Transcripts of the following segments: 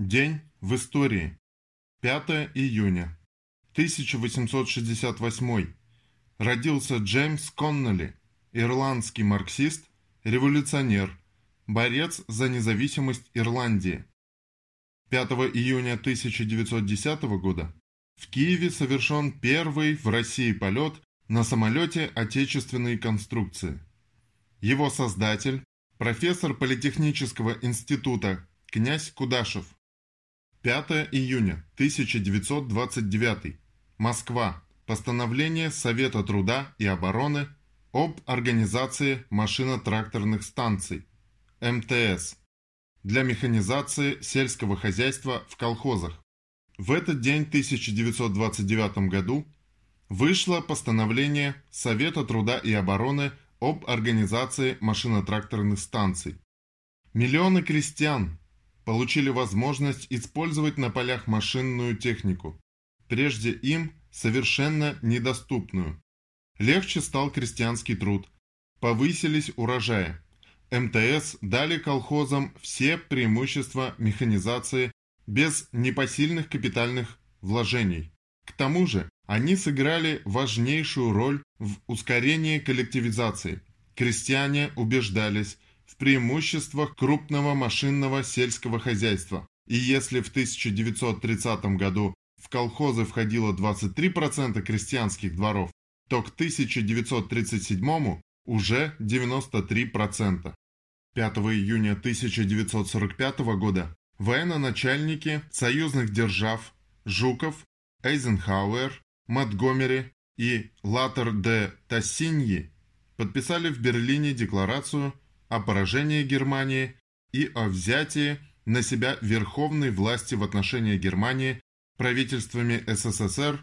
День в истории. 5 июня. 1868. Родился Джеймс Конноли, ирландский марксист, революционер, борец за независимость Ирландии. 5 июня 1910 года в Киеве совершен первый в России полет на самолете отечественной конструкции. Его создатель, профессор Политехнического института князь Кудашев. 5 июня 1929. Москва. Постановление Совета труда и обороны об организации машино-тракторных станций МТС для механизации сельского хозяйства в колхозах. В этот день 1929 году вышло постановление Совета труда и обороны об организации машино-тракторных станций. Миллионы крестьян получили возможность использовать на полях машинную технику, прежде им совершенно недоступную. Легче стал крестьянский труд, повысились урожаи. МТС дали колхозам все преимущества механизации без непосильных капитальных вложений. К тому же они сыграли важнейшую роль в ускорении коллективизации. Крестьяне убеждались, преимуществах крупного машинного сельского хозяйства. И если в 1930 году в колхозы входило 23% крестьянских дворов, то к 1937 уже 93%. 5 июня 1945 года военно-начальники союзных держав Жуков, Эйзенхауэр, Монтгомери и Латер де Тассиньи подписали в Берлине декларацию о поражении Германии и о взятии на себя верховной власти в отношении Германии правительствами СССР,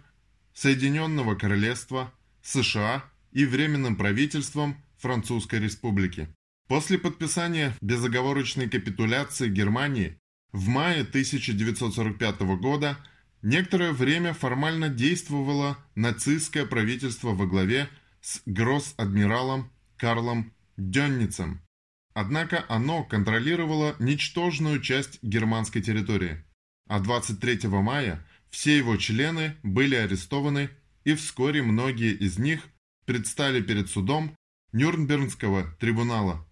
Соединенного Королевства, США и Временным правительством Французской Республики. После подписания безоговорочной капитуляции Германии в мае 1945 года некоторое время формально действовало нацистское правительство во главе с гросс-адмиралом Карлом Дённицем, Однако оно контролировало ничтожную часть германской территории, а 23 мая все его члены были арестованы и вскоре многие из них предстали перед судом Нюрнбергского трибунала.